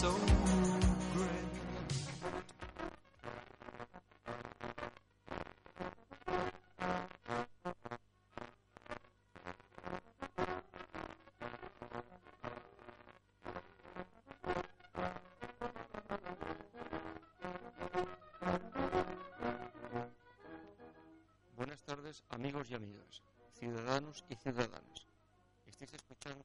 so. Buenas tardes, amigos y amigas, ciudadanos y ciudadanas. Estáis escuchando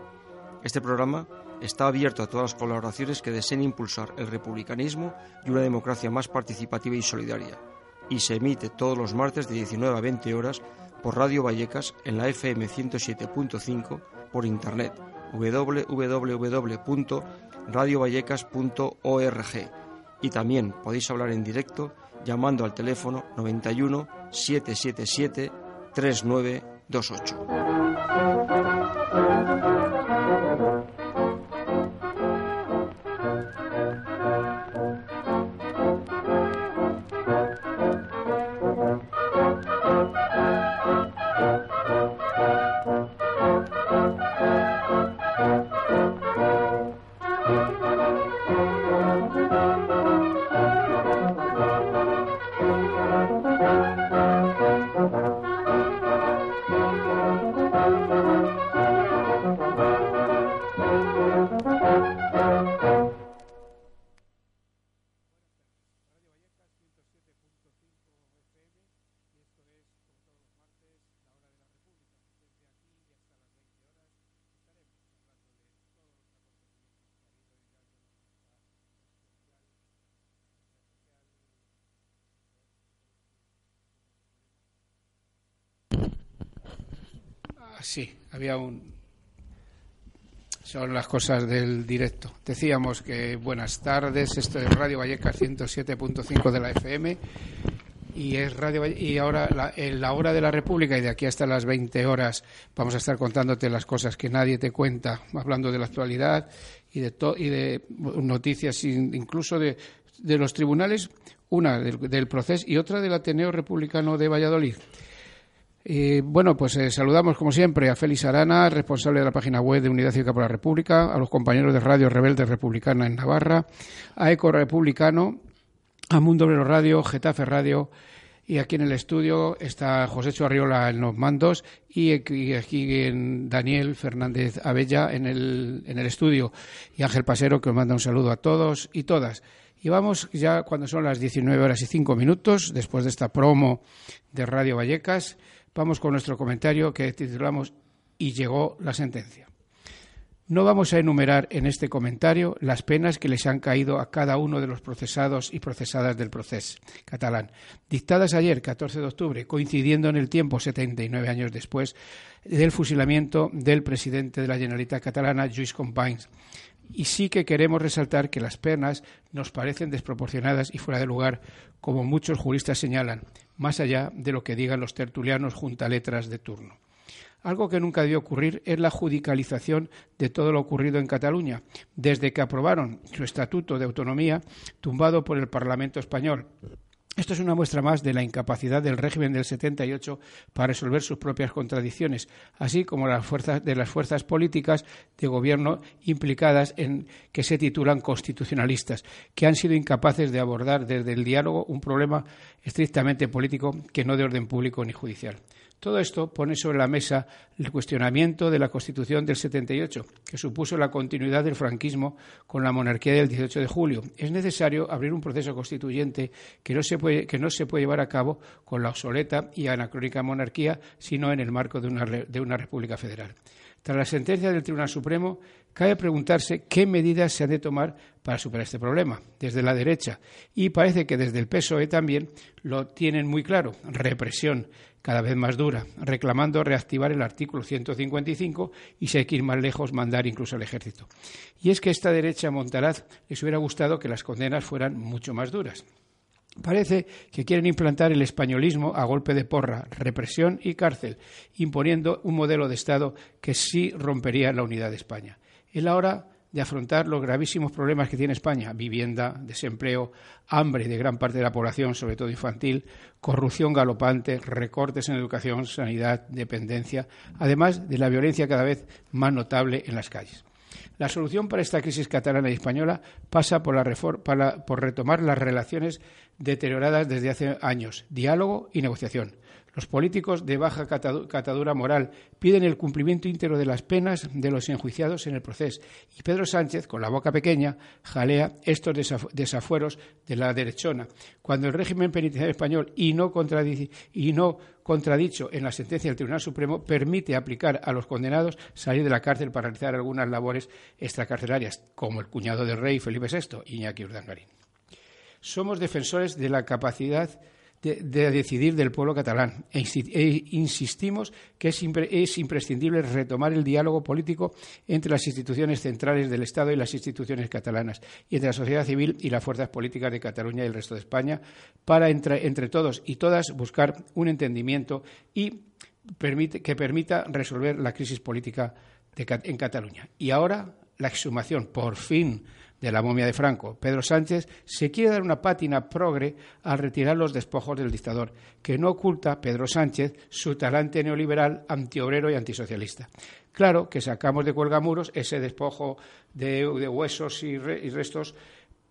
Este programa está abierto a todas las colaboraciones que deseen impulsar el republicanismo y una democracia más participativa y solidaria, y se emite todos los martes de 19 a 20 horas por Radio Vallecas en la FM 107.5 por internet www.radiovallecas.org y también podéis hablar en directo llamando al teléfono 91 777 3928. Sí, había un. Son las cosas del directo. Decíamos que buenas tardes, esto es Radio Vallecas 107.5 de la FM y es Radio Valle- y ahora la, en la hora de la República y de aquí hasta las 20 horas vamos a estar contándote las cosas que nadie te cuenta, hablando de la actualidad y de to- y de noticias in- incluso de, de los tribunales, una del proceso y otra del Ateneo Republicano de Valladolid. Bueno, pues eh, saludamos como siempre a Félix Arana, responsable de la página web de Unidad Cívica por la República, a los compañeros de Radio Rebelde Republicana en Navarra, a Eco Republicano, a Mundo Obrero Radio, Getafe Radio y aquí en el estudio está José Chuarriola en los mandos y aquí aquí en Daniel Fernández Abella en el, en el estudio y Ángel Pasero que os manda un saludo a todos y todas. Y vamos ya cuando son las 19 horas y 5 minutos, después de esta promo de Radio Vallecas, vamos con nuestro comentario que titulamos Y llegó la sentencia. No vamos a enumerar en este comentario las penas que les han caído a cada uno de los procesados y procesadas del proceso catalán, dictadas ayer, 14 de octubre, coincidiendo en el tiempo, 79 años después, del fusilamiento del presidente de la Generalitat catalana, Lluís Companys. Y sí que queremos resaltar que las penas nos parecen desproporcionadas y fuera de lugar, como muchos juristas señalan, más allá de lo que digan los tertulianos juntaletras de turno. Algo que nunca debió ocurrir es la judicialización de todo lo ocurrido en Cataluña, desde que aprobaron su Estatuto de Autonomía, tumbado por el Parlamento español. Esto es una muestra más de la incapacidad del régimen del 78 para resolver sus propias contradicciones, así como de las fuerzas políticas de gobierno implicadas en que se titulan constitucionalistas, que han sido incapaces de abordar desde el diálogo un problema estrictamente político que no de orden público ni judicial. Todo esto pone sobre la mesa el cuestionamiento de la Constitución del 78, que supuso la continuidad del franquismo con la monarquía del 18 de julio. Es necesario abrir un proceso constituyente que no se puede, llevar a cabo con la obsoleta y anacrónica monarquía, sino en el marco de una, de una república federal. Tras la sentencia del Tribunal Supremo, cabe preguntarse qué medidas se han de tomar para superar este problema desde la derecha. Y parece que desde el PSOE también lo tienen muy claro. Represión cada vez más dura, reclamando reactivar el artículo 155 y, si hay que ir más lejos, mandar incluso al ejército. Y es que a esta derecha Montaraz les hubiera gustado que las condenas fueran mucho más duras. Parece que quieren implantar el españolismo a golpe de porra, represión y cárcel, imponiendo un modelo de Estado que sí rompería la unidad de España. Es la hora de afrontar los gravísimos problemas que tiene España vivienda, desempleo, hambre de gran parte de la población, sobre todo infantil, corrupción galopante, recortes en educación, sanidad, dependencia, además de la violencia cada vez más notable en las calles. La solución para esta crisis catalana y española pasa por, por retomar las relaciones deterioradas desde hace años, diálogo y negociación. Los políticos de baja catadura moral piden el cumplimiento íntegro de las penas de los enjuiciados en el proceso y Pedro Sánchez, con la boca pequeña, jalea estos desafueros de la derechona, cuando el régimen penitenciario español, y no, contradicho en la sentencia del Tribunal Supremo, permite aplicar a los condenados salir de la cárcel para realizar algunas labores extracarcelarias, como el cuñado del rey Felipe VI, Iñaki Urdangarín. Somos defensores de la capacidad de, decidir del pueblo catalán. E, e insistimos que es, es, imprescindible retomar el diálogo político entre las instituciones centrales del Estado y las instituciones catalanas, y entre la sociedad civil y las fuerzas políticas de Cataluña y el resto de España, para entre, entre todos y todas buscar un entendimiento y permite, que permita resolver la crisis política en Cataluña. Y ahora la exhumación, por fin, de la momia de Franco. Pedro Sánchez se quiere dar una pátina progre al retirar los despojos del dictador, que no oculta Pedro Sánchez su talante neoliberal, antiobrero y antisocialista. Claro que sacamos de cuelgamuros ese despojo de, huesos y restos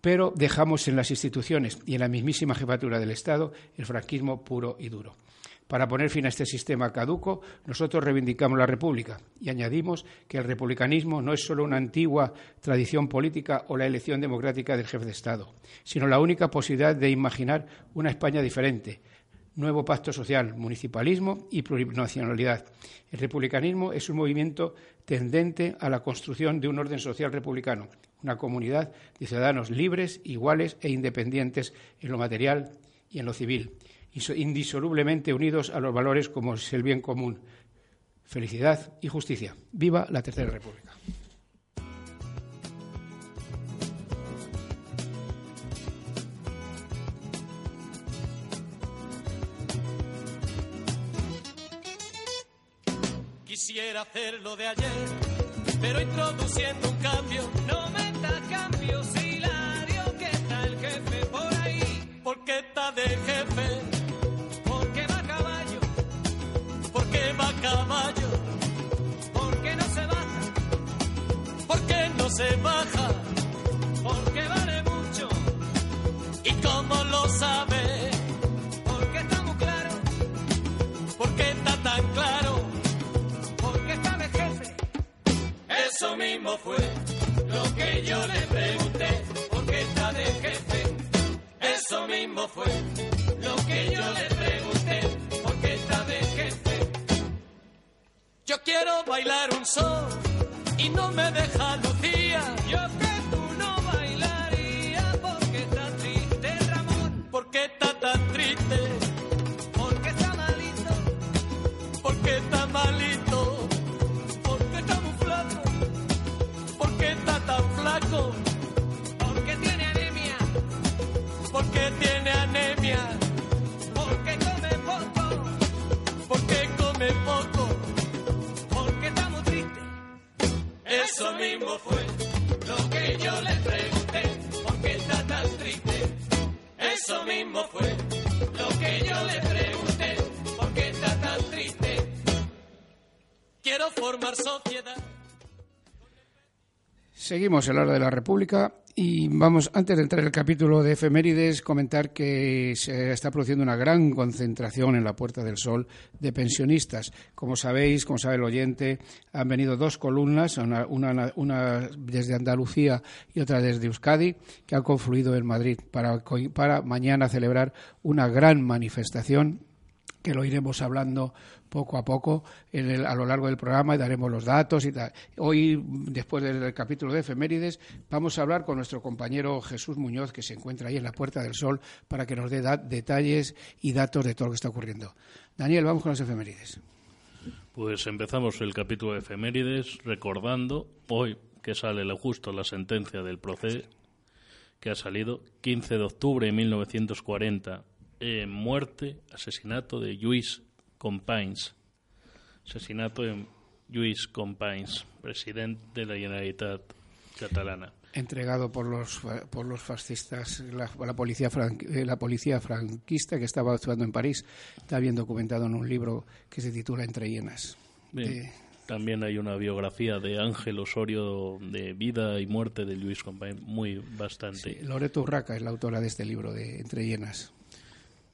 pero dejamos en las instituciones y en la mismísima jefatura del Estado el franquismo puro y duro. Para poner fin a este sistema caduco, nosotros reivindicamos la República y añadimos que el republicanismo no es solo una antigua tradición política o la elección democrática del jefe de Estado, sino la única posibilidad de imaginar una España diferente, nuevo pacto social, municipalismo y plurinacionalidad. El republicanismo es un movimiento tendente a la construcción de un orden social republicano, una comunidad de ciudadanos libres, iguales e independientes en lo material y en lo civil indisolublemente unidos a los valores como es el bien común, felicidad y justicia. Viva la Tercera República. Quisiera hacerlo de ayer, pero introduciendo un cambio. No meta cambios, Hilario, que el jefe por ahí. Porque está de jefe se baja, porque vale mucho. ¿Y cómo lo sabe? Porque está muy claro, porque está tan claro, porque está de jefe. Eso mismo fue lo que yo le pregunté, porque está de jefe. Eso mismo fue lo que yo le pregunté. Yo quiero bailar un sol y no me deja Lucía. Yo que tú no bailarías porque está triste, Ramón. Porque está tan triste. Porque está malito. Porque está malito. Porque está muy flaco. Porque está tan flaco. Porque tiene anemia. Porque tiene anemia. Porque come poco. Porque come poco. Mismo fue lo que yo le pregunté, porque está tan triste. Eso mismo fue lo que yo le pregunté, porque está tan triste. Quiero formar sociedad. Seguimos en la hora de la República y vamos, antes de entrar en el capítulo de efemérides, comentar que se está produciendo una gran concentración en la Puerta del Sol de pensionistas. Como sabéis, como sabe el oyente, han venido dos columnas, una, desde Andalucía y otra desde Euskadi, que han confluido en Madrid para, para mañana celebrar una gran manifestación que lo iremos hablando poco a poco a lo largo del programa y daremos los datos y. Hoy, después del capítulo de efemérides, vamos a hablar con nuestro compañero Jesús Muñoz, que se encuentra ahí en la Puerta del Sol, para que nos dé detalles y datos de todo lo que está ocurriendo. Daniel, vamos con las efemérides. Pues empezamos el capítulo de efemérides recordando hoy que sale justo la sentencia del proceso que ha salido 15 de octubre de 1940. Eh, muerte, asesinato de Lluís Companys. Asesinato de Lluís Companys, presidente de la Generalitat catalana. Entregado por los, por los fascistas, la, la policía fran- eh, la policía franquista que estaba actuando en París. Está bien documentado en un libro que se titula Entre hienas. Bien. Eh, También hay una biografía de Ángel Osorio de vida y muerte de Lluís Companys, muy bastante. sí, Loreto Urraca es la autora de este libro de Entre hienas.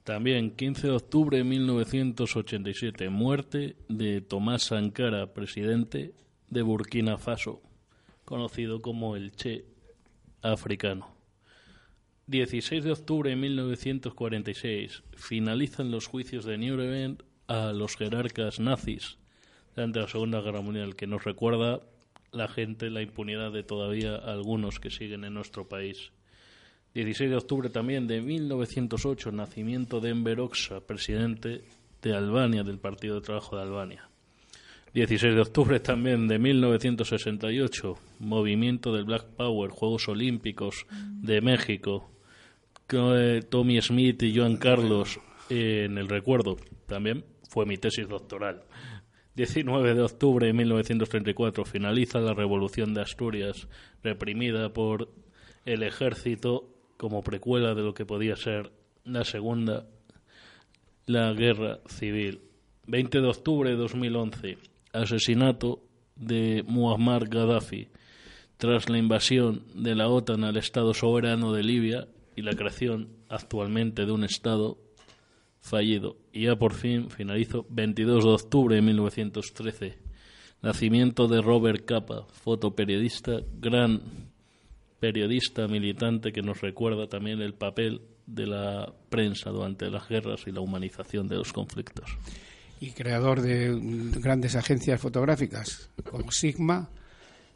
También 15 de octubre de 1987, muerte de Tomás Sankara, presidente de Burkina Faso, conocido como el Che africano. 16 de octubre de 1946, finalizan los juicios de Nuremberg a los jerarcas nazis durante la Segunda Guerra Mundial, que nos recuerda la gente la impunidad de todavía algunos que siguen en nuestro país. 16 de octubre también de 1908, nacimiento de Enver Hoxha, presidente de Albania, del Partido de Trabajo de Albania. 16 de octubre también de 1968, movimiento del Black Power, Juegos Olímpicos de México, eh, Tommy Smith y Joan Carlos en el recuerdo. También fue mi tesis doctoral. 19 de octubre de 1934 finaliza la Revolución de Asturias, reprimida por el ejército como precuela de lo que podía ser la segunda, la guerra civil. 20 de octubre de 2011, asesinato de Muammar Gaddafi tras la invasión de la OTAN al Estado soberano de Libia y la creación actualmente de un Estado fallido. Y ya por fin finalizo 22 de octubre de 1913. Nacimiento de Robert Capa, fotoperiodista, gran periodista militante que nos recuerda también el papel de la prensa durante las guerras y la humanización de los conflictos. y creador de grandes agencias fotográficas como Sigma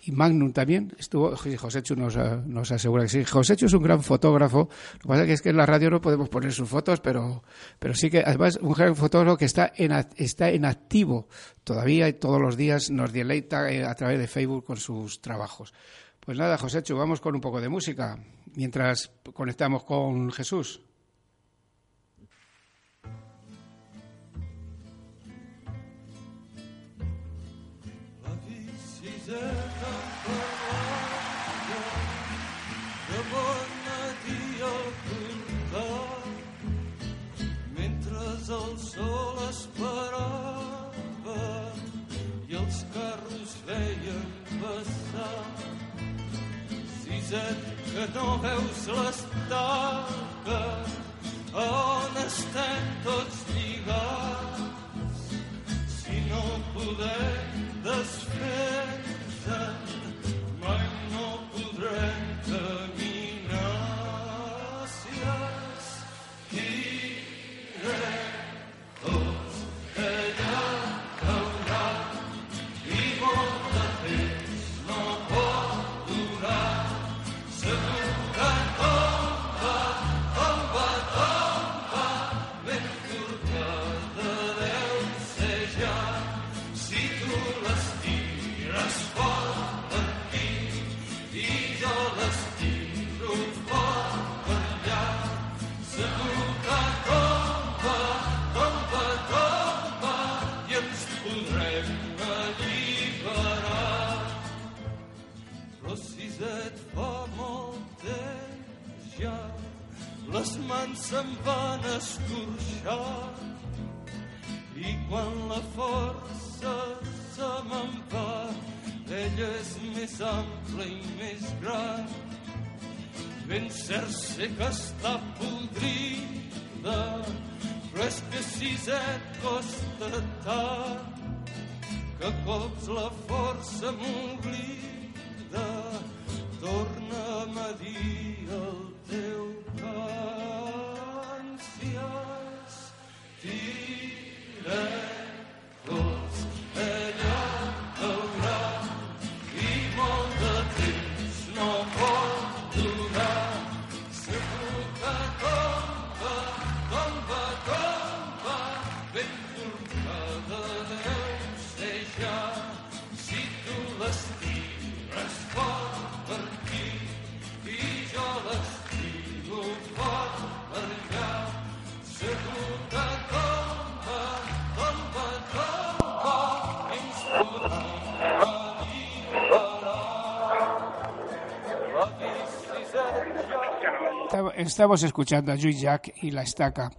y Magnum también. Estuvo, Joséchu nos, ah, nos asegura que sí. Joséchu es un gran fotógrafo. Lo que pasa es que en la radio no podemos poner sus fotos, pero, pero sí que además un gran fotógrafo que está en, está en activo todavía y todos los días nos deleita eh, a través de Facebook con sus trabajos. Pues nada, Joséchu, vamos con un poco de música mientras conectamos con Jesús. Siset que no veus l'estaca on estem tots lligats si no podem desfer-te, sé que està podrida, però és que si et costa tant que cops la força m'oblida, torna'm a dir el teu cant. Estamos escuchando a Joy Jack y la estaca.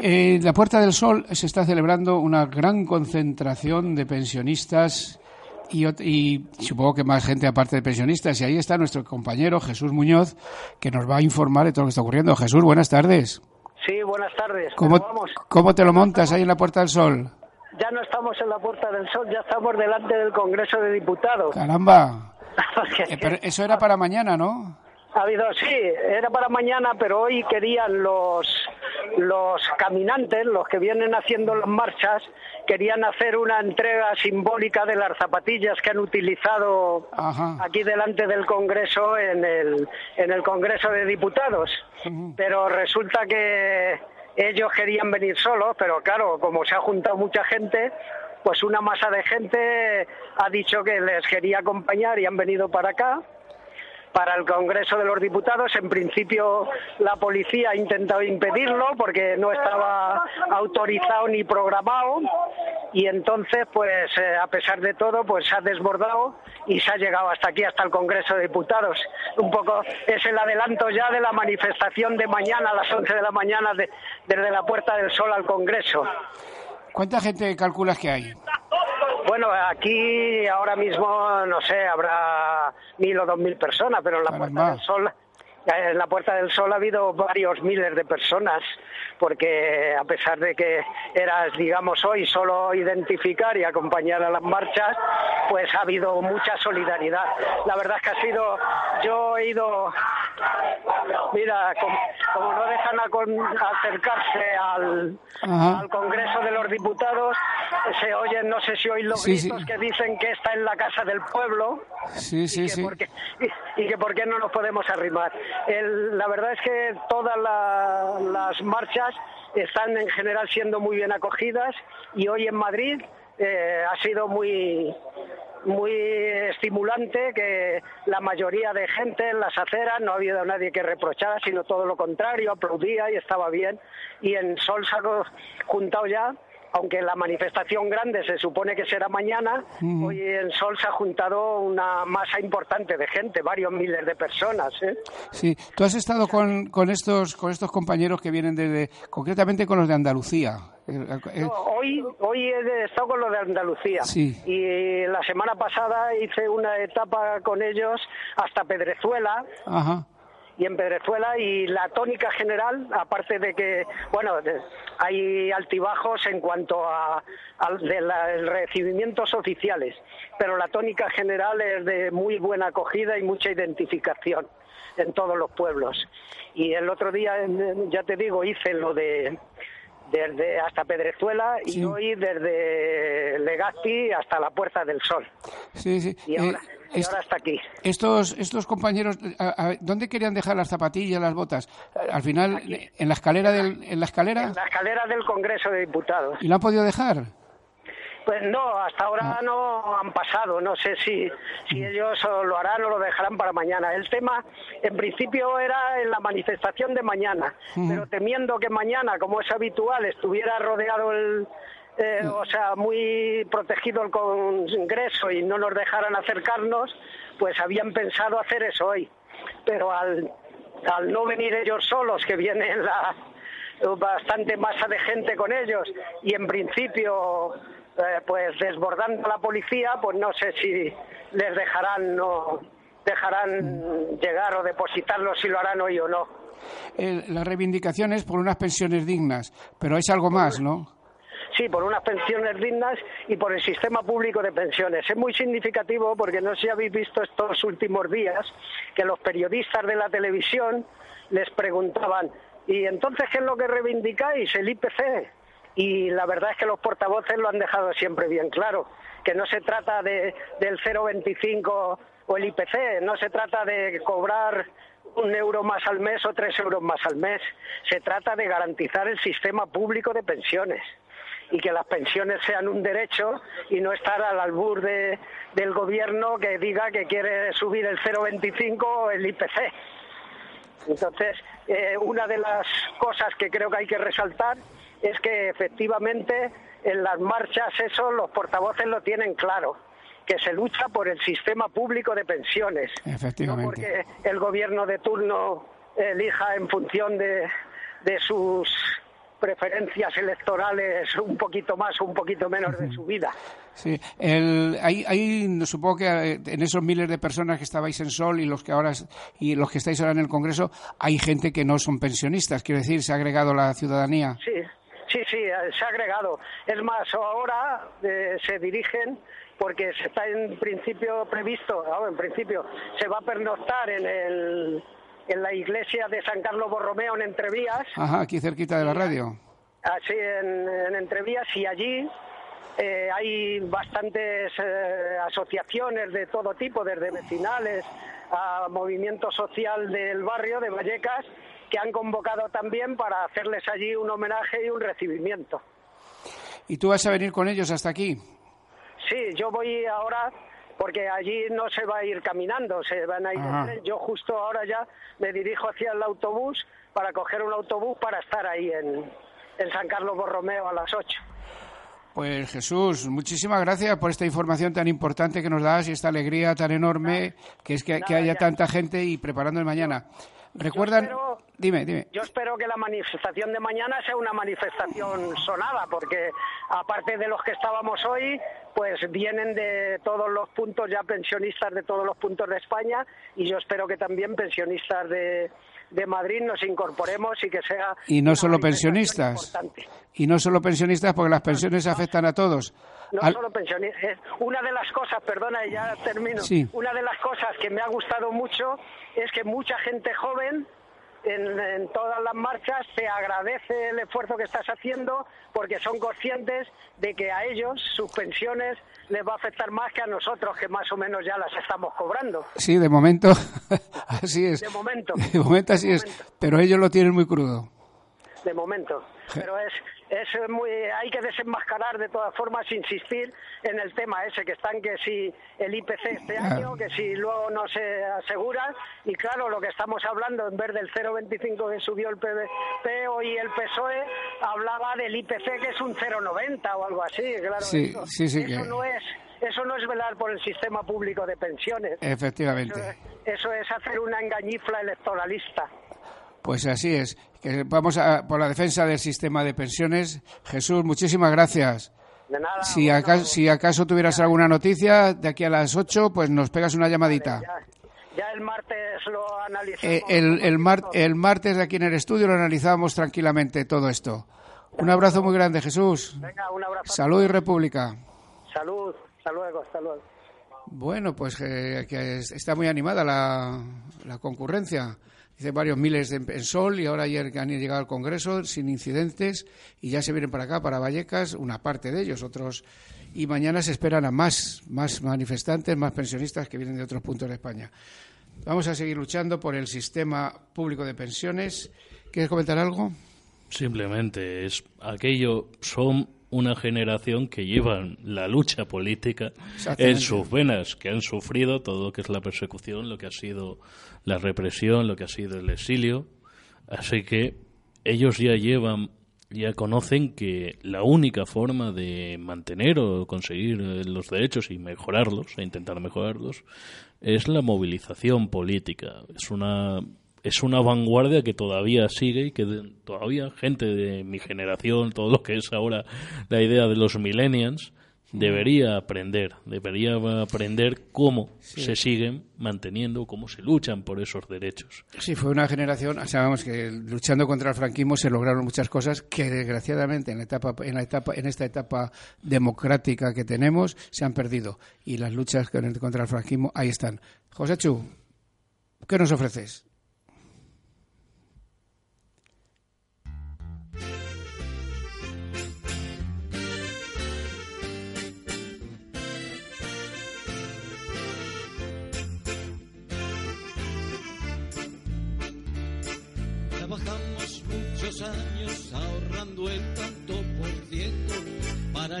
En la Puerta del Sol se está celebrando una gran concentración de pensionistas y, supongo que más gente aparte de pensionistas. Y ahí está nuestro compañero Jesús Muñoz, que nos va a informar de todo lo que está ocurriendo. Jesús, buenas tardes. Sí, buenas tardes. ¿Cómo, ¿Cómo vamos? cómo te lo montas ahí en la Puerta del Sol? Ya no estamos en la Puerta del Sol, ya estamos delante del Congreso de Diputados. Caramba. Eh, pero eso era para mañana, ¿no? Ha habido, sí, era para mañana, pero hoy querían los, los caminantes, los que vienen haciendo las marchas, querían hacer una entrega simbólica de las zapatillas que han utilizado Ajá. aquí delante del Congreso en el, en el Congreso de Diputados. Pero resulta que ellos querían venir solos, pero claro, como se ha juntado mucha gente, pues una masa de gente ha dicho que les quería acompañar y han venido para acá para el Congreso de los Diputados. En principio la policía ha intentado impedirlo porque no estaba autorizado ni programado y entonces pues eh, a pesar de todo pues se ha desbordado y se ha llegado hasta aquí, hasta el Congreso de Diputados. Un poco es el adelanto ya de la manifestación de mañana a las 11 de la mañana de- desde la Puerta del Sol al Congreso. ¿Cuánta gente calculas que hay? Bueno, aquí ahora mismo, no sé, habrá mil o dos mil personas, pero en la. Puerta del Sol, en la Puerta del Sol ha habido varios miles de personas, porque a pesar de que era, digamos, hoy solo identificar y acompañar a las marchas, pues ha habido mucha solidaridad. La verdad es que ha sido, yo he ido, mira, como, como no dejan acercarse al, al Congreso de los Diputados, se oyen, no sé si oís los Sí, sí. gritos que dicen que está en la casa del pueblo Sí, sí, y, que sí. por qué, y, y que por qué no nos podemos arrimar. El- la verdad es que todas la- las marchas están en general siendo muy bien acogidas y hoy en Madrid eh, ha sido muy muy estimulante que la mayoría de gente en las aceras no ha habido nadie que reprochara, sino todo lo contrario, aplaudía y estaba bien. Y en Sol se juntado ya, aunque la manifestación grande se supone que será mañana, hoy en Sol se ha juntado una masa importante de gente, varios miles de personas. ¿eh? Sí, tú has estado con, con estos con estos compañeros que vienen desde, concretamente con los de Andalucía. Eh, eh, No, hoy, hoy he estado con lo de Andalucía Sí. y la semana pasada hice una etapa con ellos hasta Pedrezuela Ajá. Y en Pedrezuela y la tónica general, aparte de que, bueno, hay altibajos en cuanto a, el recibimientos oficiales, pero la tónica general es de muy buena acogida y mucha identificación en todos los pueblos. Y el otro día, ya te digo, hice lo de desde hasta Pedrezuela y hoy desde Legazpi hasta la Puerta del Sol. Sí, sí. Y Eh, ahora, y est- ahora hasta aquí. estos estos compañeros, a- a- ¿dónde querían dejar las zapatillas, las botas? Al final, en la escalera del, en la escalera En la escalera del Congreso de Diputados. y la han podido dejar. Pues no, hasta ahora Ah. no han pasado. No sé si, si ellos o lo harán o lo dejarán para mañana. El tema, en principio, era en la manifestación de mañana, pero temiendo que mañana, como es habitual, estuviera rodeado el. eh, o sea, muy protegido el Congreso y no nos dejaran acercarnos, pues habían pensado hacer eso hoy. Pero al, al no venir ellos solos, que vienen la, bastante masa de gente con ellos y en principio eh, pues desbordando a la policía pues no sé si les dejarán no dejarán llegar o depositarlos si lo harán hoy o no Eh, la reivindicación es por unas pensiones dignas, pero es algo más, ¿no? Sí, por unas pensiones dignas y por el sistema público de pensiones. Es muy significativo porque no sé si habéis visto estos últimos días que los periodistas de la televisión les preguntaban, ¿y entonces qué es lo que reivindicáis? El IPC. Y la verdad es que los portavoces lo han dejado siempre bien claro, que no se trata de, del 0,25 o el IPC, no se trata de cobrar un euro más al mes o tres euros más al mes. Se trata de garantizar el sistema público de pensiones y que las pensiones sean un derecho y no estar al albur de- del gobierno que diga que quiere subir el 0,25 o el IPC. Entonces, eh, una de las cosas que creo que hay que resaltar es que efectivamente en las marchas eso los portavoces lo tienen claro, que se lucha por el sistema público de pensiones. No Efectivamente. porque el gobierno de turno elija en función de, de sus preferencias electorales un poquito más o un poquito menos de su vida. Sí, el, hay, hay, supongo que eh, en esos miles de personas que estabais en Sol y los que ahora y los que estáis ahora en el Congreso, hay gente que no son pensionistas, quiero decir, se ha agregado la ciudadanía. Sí, sí, sí, eh, se ha agregado. Es más, ahora eh, se dirigen porque está en principio previsto, en principio se va a pernoctar en el en la iglesia de San Carlos Borromeo en Entrevías. Ajá, aquí cerquita de la radio. Así en, Entrevías y allí eh, hay bastantes eh, asociaciones de todo tipo, desde vecinales a movimiento social del barrio de Vallecas, que han convocado también para hacerles allí un homenaje y un recibimiento. ¿Y tú vas a venir con ellos hasta aquí? Sí, yo voy ahora porque allí no se va a ir caminando, se van a ir Yo justo ahora ya me dirijo hacia el autobús para coger un autobús para estar ahí en, San Carlos Borromeo a las 8. Pues Jesús, muchísimas gracias por esta información tan importante que nos das y esta alegría tan enorme que es que, que haya tanta gente y preparando el mañana. ¿Recuerdan? Dime, dime. Yo espero que la manifestación de mañana sea una manifestación sonada, porque aparte de los que estábamos hoy, pues vienen de todos los puntos ya pensionistas de todos los puntos de España y yo espero que también pensionistas de, de Madrid nos incorporemos y que sea. Y no solo pensionistas. Y no solo pensionistas, porque las pensiones afectan a todos. No solo pensionistas. Una de las cosas, perdona, y ya termino. Una de las cosas que me ha gustado mucho es que mucha gente joven en, todas las marchas te agradece el esfuerzo que estás haciendo porque son conscientes de que a ellos sus pensiones les va a afectar más que a nosotros que más o menos ya las estamos cobrando. Sí, de momento así es. De momento. De momento así es, pero ellos lo tienen muy crudo. De momento. Pero es, es muy, hay que desenmascarar de todas formas, insistir en el tema ese, que están que si el IPC este año, que si luego no se asegura, y claro, lo que estamos hablando, en vez del 0,25 que subió el PVP, hoy el PSOE hablaba del IPC que es un 0,90 o algo así, claro. Sí, sí, sí eso no es eso no es velar por el sistema público de pensiones. Efectivamente. eso es hacer una engañifla electoralista. Pues así es. vamos a, por la defensa del sistema de pensiones. Jesús, muchísimas gracias. De nada. Si, acaso, si acaso tuvieras alguna noticia de aquí a las 8, pues nos pegas una llamadita. ya, el martes lo analizamos. Eh, el, el, el martes de aquí en el estudio lo analizamos tranquilamente todo esto. Un abrazo muy grande, Jesús. Venga, un abrazo. Salud y República. Salud, hasta luego, hasta luego. Bueno, pues eh, que está muy animada la, la concurrencia dice varios miles en Sol y ahora ayer han llegado al Congreso sin incidentes y ya se vienen para acá, para Vallecas, una parte de ellos, otros. Y mañana se esperan a más, más manifestantes, más pensionistas que vienen de otros puntos de España. Vamos a seguir luchando por el sistema público de pensiones. ¿Quieres comentar algo? Simplemente es aquello son una generación que llevan la lucha política en sus venas, que han sufrido todo lo que es la persecución, lo que ha sido la represión, lo que ha sido el exilio. Así que ellos ya llevan, ya conocen que la única forma de mantener o conseguir eh, los derechos y mejorarlos, e intentar mejorarlos, es la movilización política. Es una es una vanguardia que todavía sigue y que todavía gente de mi generación, todo lo que es ahora la idea de los millennials, debería aprender, debería aprender cómo se siguen manteniendo, cómo se luchan por esos derechos. Sí, fue una generación, sabemos que luchando contra el franquismo se lograron muchas cosas que desgraciadamente en la etapa en la etapa en esta etapa democrática que tenemos se han perdido y las luchas contra el franquismo ahí están. José Chu, ¿qué nos ofreces?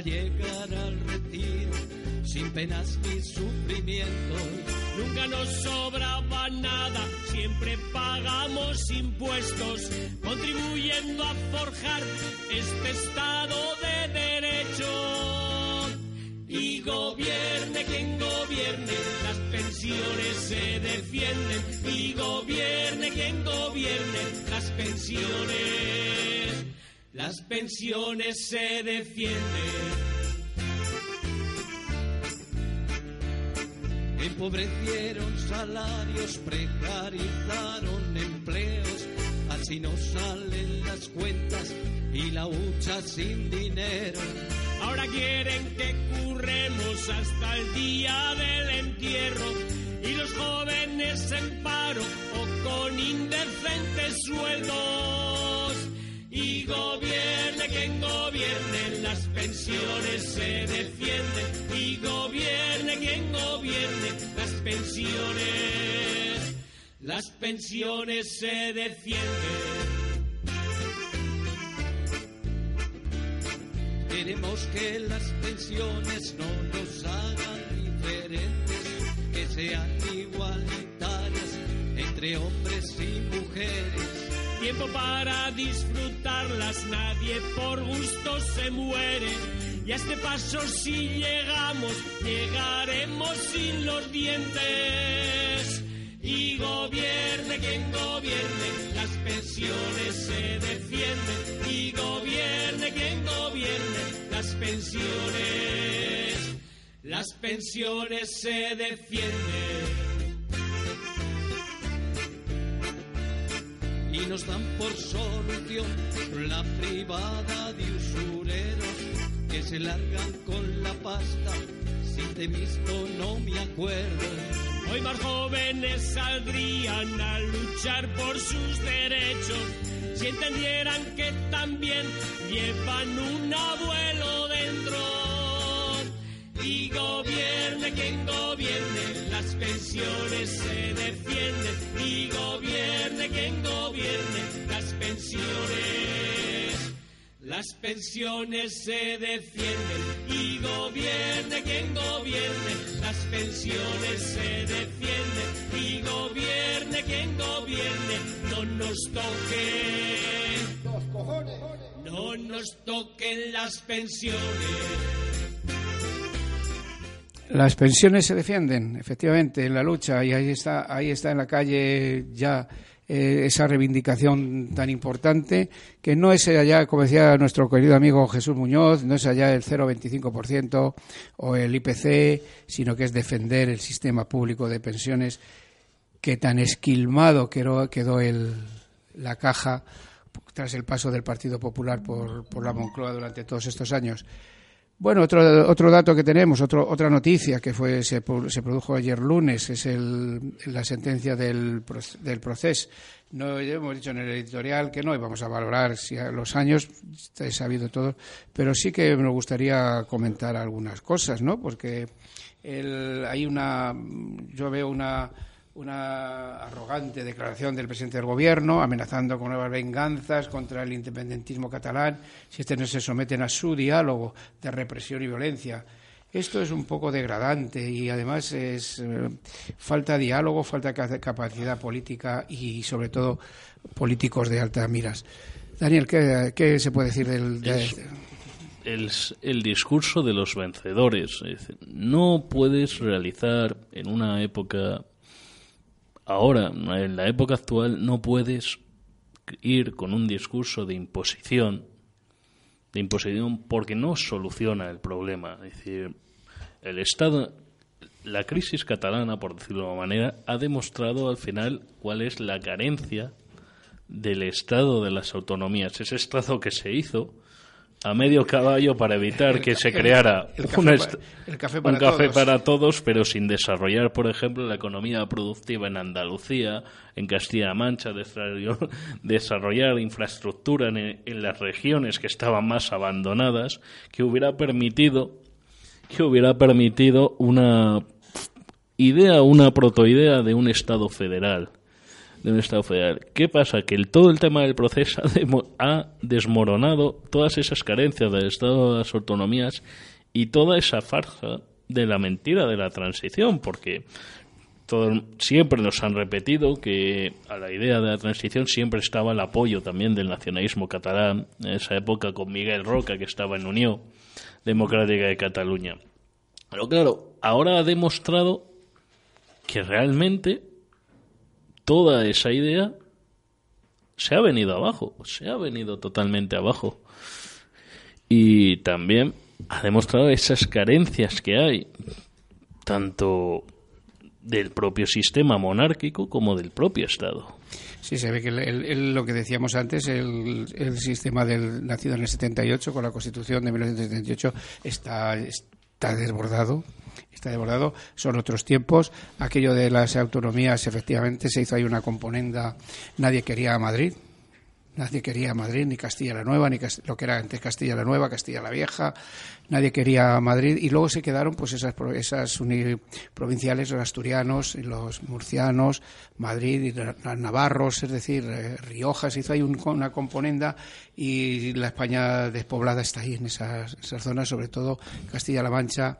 Llegar al retiro sin penas ni sufrimientos. Nunca nos sobraba nada, siempre pagamos impuestos, contribuyendo a forjar este estado de derecho. Y gobierne quien gobierne, las pensiones se defienden. Y gobierne quien gobierne pensiones, las pensiones se defienden. Empobrecieron salarios, precarizaron empleos, así no salen las cuentas y la hucha sin dinero. Ahora quieren que curremos hasta el día del entierro y los jóvenes en paro o con indecentes sueldos. Y gobierne quien gobierne, las pensiones se defienden. Y gobierne quien gobierne, las pensiones, las pensiones se defienden. Queremos que las pensiones no nos hagan diferentes, que sean igualitarias entre hombres y mujeres. Tiempo para disfrutarlas, nadie por gusto se muere. Y a este paso si llegamos, llegaremos sin los dientes. Y gobierne quien gobierne, las pensiones se defienden. Y gobierne quien gobierne, las pensiones, las pensiones se defienden. Nos dan por solución la privada de usureros que se largan con la pasta. Si te he visto no me acuerdo. Hoy más jóvenes saldrían a luchar por sus derechos si entendieran que también llevan un abuelo dentro. Y gobierne quien gobierne, las pensiones se defienden. Y gobierne quien gobierne, las pensiones. Las pensiones se defienden y gobierne quien gobierne. Las pensiones se defienden y gobierne quien gobierne. No nos toquen. No nos toquen las pensiones. Las pensiones se defienden, efectivamente, en la lucha y ahí está, ahí está en la calle ya eh, esa reivindicación tan importante que no es allá, como decía nuestro querido amigo Jesús Muñoz, no es allá el 0,25% o el IPC, sino que es defender el sistema público de pensiones que tan esquilmado quedó, quedó la caja tras el paso del Partido Popular por, por la Moncloa durante todos estos años. Bueno, otro, otro dato que tenemos, otro, otra noticia que fue, se, se produjo ayer lunes, es el, la sentencia del, del proceso. No hemos dicho en el editorial que no íbamos a valorar si a los años, está sabido todo, pero sí que me gustaría comentar algunas cosas, ¿no? Porque el, hay una, yo veo una, una arrogante declaración del presidente del gobierno amenazando con nuevas venganzas contra el independentismo catalán si este no se someten a su diálogo de represión y violencia. Esto es un poco degradante y además es eh, falta diálogo, falta capacidad política y sobre todo políticos de altas miras. Daniel, ¿qué, qué se puede decir del, de, el, el, discurso de los vencedores? no puedes realizar en una época ahora, en la época actual, no puedes ir con un discurso de imposición, de imposición porque no soluciona el problema. Es decir, el Estado, la crisis catalana, por decirlo de alguna manera, ha demostrado al final cuál es la carencia del Estado de las autonomías. Ese Estado que se hizo a medio caballo para evitar que se creara el, un, el café, para, un café todos. para todos, pero sin desarrollar, por ejemplo, la economía productiva en Andalucía, en Castilla-La Mancha, desarrollar infraestructura en, en, las regiones que estaban más abandonadas, que hubiera permitido que hubiera permitido una idea, una protoidea de un Estado federal de un Estado federal. ¿Qué pasa? Que el, todo el tema del proceso ha, desmoronado todas esas carencias del Estado de las autonomías y toda esa farsa de la mentira de la transición, porque todo, siempre nos han repetido que a la idea de la transición siempre estaba el apoyo también del nacionalismo catalán, en esa época con Miguel Roca, que estaba en Unión Democrática de Cataluña. Pero claro, ahora ha demostrado que realmente toda esa idea se ha venido abajo, se ha venido totalmente abajo. Y también ha demostrado esas carencias que hay, tanto del propio sistema monárquico como del propio Estado. Sí, se ve que lo que decíamos antes, el, sistema del nacido en el 78 con la Constitución de 1978 está, está desbordado. Está desbordado, son otros tiempos. Aquello de las autonomías, efectivamente, se hizo ahí una componenda. Nadie quería a Madrid, Nadie quería Madrid, ni Castilla la Nueva, ni lo que era antes Castilla la Nueva, Castilla la Vieja. Nadie quería Madrid y luego se quedaron pues esas, esas provinciales, los asturianos, los murcianos, Madrid y los navarros, es decir, eh, Rioja. Se hizo ahí una componenda y la España despoblada está ahí en esas, esas zonas, sobre todo Castilla-La Mancha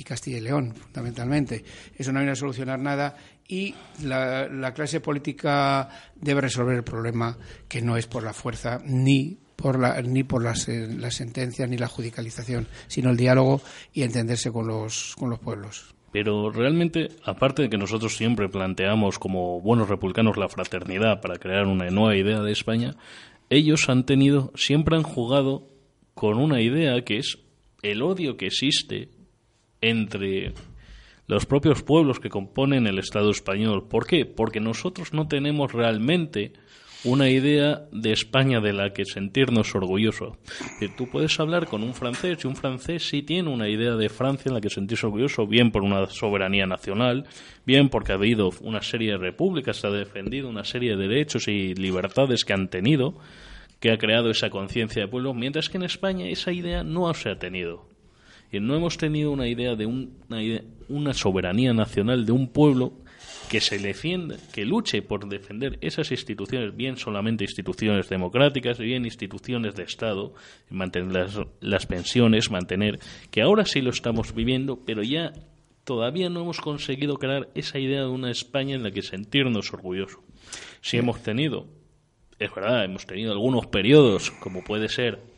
y Castilla y León, fundamentalmente. Eso no viene a solucionar nada y la, clase política debe resolver el problema que no es por la fuerza ni por la, ni por las, sentencias ni la judicialización, sino el diálogo y entenderse con los, con los pueblos. Pero realmente, aparte de que nosotros siempre planteamos como buenos republicanos la fraternidad para crear una nueva idea de España, ellos han tenido, siempre han jugado con una idea que es el odio que existe entre los propios pueblos que componen el Estado español. ¿Por qué? Porque nosotros no tenemos realmente una idea de España de la que sentirnos orgullosos. Tú puedes hablar con un francés y un francés sí tiene una idea de Francia en la que sentirse orgulloso, bien por una soberanía nacional, bien porque ha habido una serie de repúblicas, se ha defendido una serie de derechos y libertades que han tenido, que ha creado esa conciencia de pueblo, mientras que en España esa idea no se ha tenido. Y no hemos tenido una idea de una, soberanía nacional de un pueblo que se defienda, que luche por defender esas instituciones, bien solamente instituciones democráticas, bien instituciones de Estado, mantener las, las, pensiones, mantener, que ahora sí lo estamos viviendo, pero ya todavía no hemos conseguido crear esa idea de una España en la que sentirnos orgullosos. Si hemos tenido, es verdad, hemos tenido algunos periodos, como puede ser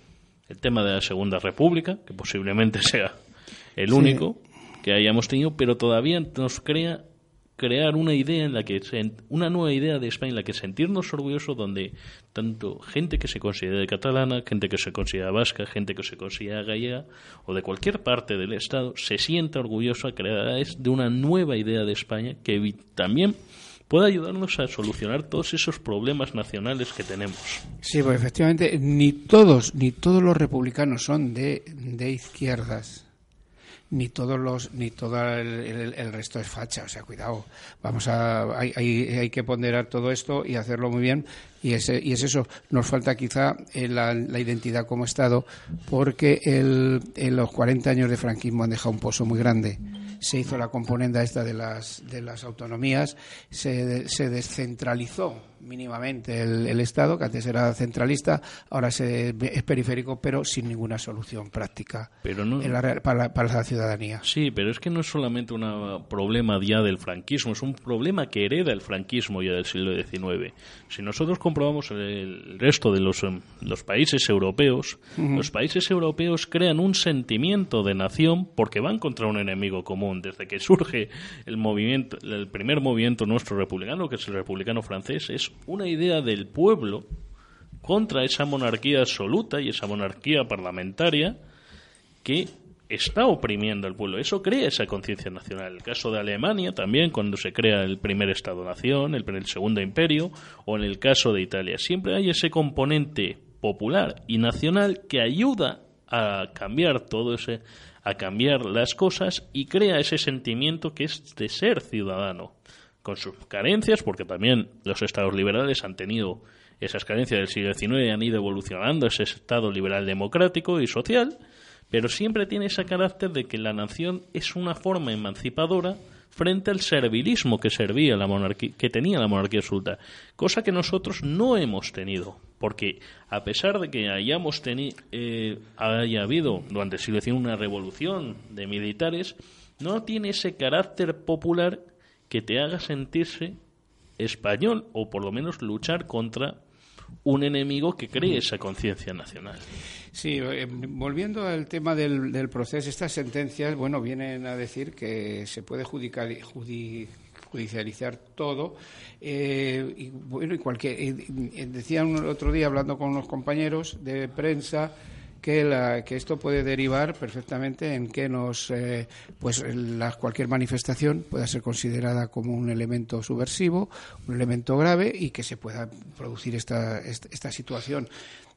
el tema de la Segunda República, que posiblemente sea el único que hayamos tenido, pero todavía nos crea crear una idea en la que una nueva idea de España en la que sentirnos orgullosos donde tanto gente que se considera catalana, gente que se considera vasca, gente que se considera gallega o de cualquier parte del estado se sienta orgulloso a crear de una nueva idea de España que también puede ayudarnos a solucionar todos esos problemas nacionales que tenemos. Sí, pues efectivamente, ni todos, ni todos los republicanos son de, de izquierdas. Ni todos los ni todo el, resto es facha. O sea cuidado. Vamos a hay, hay, que ponderar todo esto y hacerlo muy bien. Y es, y es eso. Nos falta quizá eh, la, la, identidad como estado porque el, en los 40 años de franquismo han dejado un pozo muy grande se hizo la componenda esta de las, de las autonomías, se, se descentralizó mínimamente el, Estado, que antes era centralista, ahora es periférico, pero sin ninguna solución práctica para, la, ciudadanía. Sí, pero es que no es solamente un problema ya del franquismo, es un problema que hereda el franquismo ya del siglo XIX. Si nosotros comprobamos el resto de los, em, los países europeos, los países europeos crean un sentimiento de nación porque van contra un enemigo común. Desde que surge el movimiento, el primer movimiento nuestro republicano, que es el republicano francés, es una idea del pueblo contra esa monarquía absoluta y esa monarquía parlamentaria que está oprimiendo al pueblo. Eso crea esa conciencia nacional. El caso de Alemania también, cuando se crea el primer Estado-nación, el, el, segundo imperio, o en el caso de Italia. Siempre hay ese componente popular y nacional que ayuda a cambiar todo ese, a cambiar las cosas y crea ese sentimiento que es de ser ciudadano con sus carencias, porque también los estados liberales han tenido esas carencias del siglo XIX y han ido evolucionando ese estado liberal democrático y social, pero siempre tiene ese carácter de que la nación es una forma emancipadora frente al servilismo que servía la monarquía, que tenía la monarquía absoluta, cosa que nosotros no hemos tenido, porque a pesar de que hayamos eh, haya habido durante el siglo XIX una revolución de militares, no tiene ese carácter popular que te haga sentirse español o por lo menos luchar contra un enemigo que cree esa conciencia nacional. Sí, eh, volviendo al tema del, proceso, estas sentencias, bueno, vienen a decir que se puede judicializar todo. Eh, y bueno, y cualquier, eh, eh, decían el otro día hablando con unos compañeros de prensa que, la, que esto puede derivar perfectamente en que nos, eh, pues la, cualquier manifestación pueda ser considerada como un elemento subversivo, un elemento grave y que se pueda producir esta, esta, esta situación.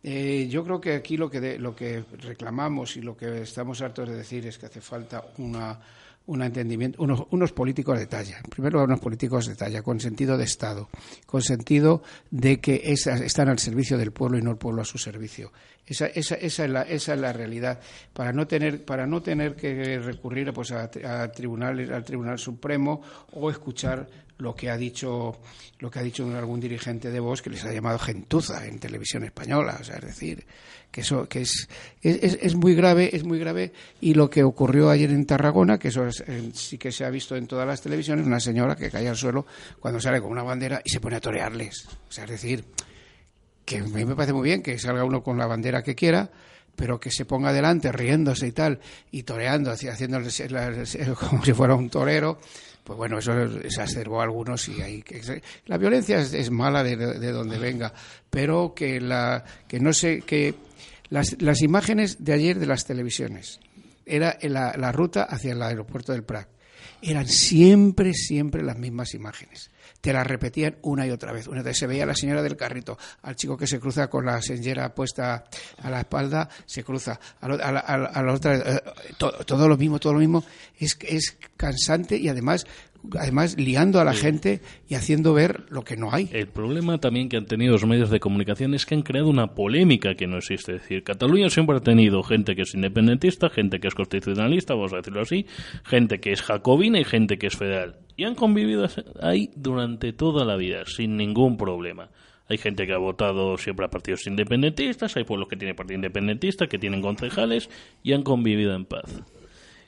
Eh, yo creo que aquí lo que, de, lo que reclamamos y lo que estamos hartos de decir es que hace falta una un entendimiento, unos, unos, políticos de talla. Primero, unos políticos de talla, con sentido de Estado, con sentido de que esa, están al servicio del pueblo y no el pueblo a su servicio. Esa, esa, esa, es, la, esa es la realidad. Para no tener, para no tener que recurrir pues, a tribunales, al Tribunal Supremo o escuchar lo que ha dicho lo que ha dicho algún dirigente de Vox que les ha llamado gentuza en televisión española, o sea, es decir, que eso que es, es, es muy grave, es muy grave. Y lo que ocurrió ayer en Tarragona, que eso es, sí que se ha visto en todas las televisiones, una señora que cae al suelo cuando sale con una bandera y se pone a torearles, o sea, es decir, que a mí me parece muy bien que salga uno con la bandera que quiera, pero que se ponga adelante riéndose y tal, y toreando, haciendo como si fuera un torero, pues bueno, eso exacerbó a algunos y hay que la violencia es, es mala de, de, donde venga, pero que la que no sé que las, las imágenes de ayer de las televisiones era la, la ruta hacia el aeropuerto del Prat eran siempre siempre las mismas imágenes te la repetían una y otra vez. Una vez se veía a la señora del carrito, al chico que se cruza con la señora puesta a la espalda, se cruza. A, la, otra, eh, todo, todo, lo mismo, todo lo mismo. Es, es cansante y además además liando a la sí. gente y haciendo ver lo que no hay. El problema también que han tenido los medios de comunicación es que han creado una polémica que no existe. Es decir, Cataluña siempre ha tenido gente que es independentista, gente que es constitucionalista, vamos a decirlo así, gente que es jacobina y gente que es federal. Y han convivido ahí durante toda la vida, sin ningún problema. Hay gente que ha votado siempre a partidos independentistas, hay pueblos que tienen partido independentista, que tienen concejales y han convivido en paz.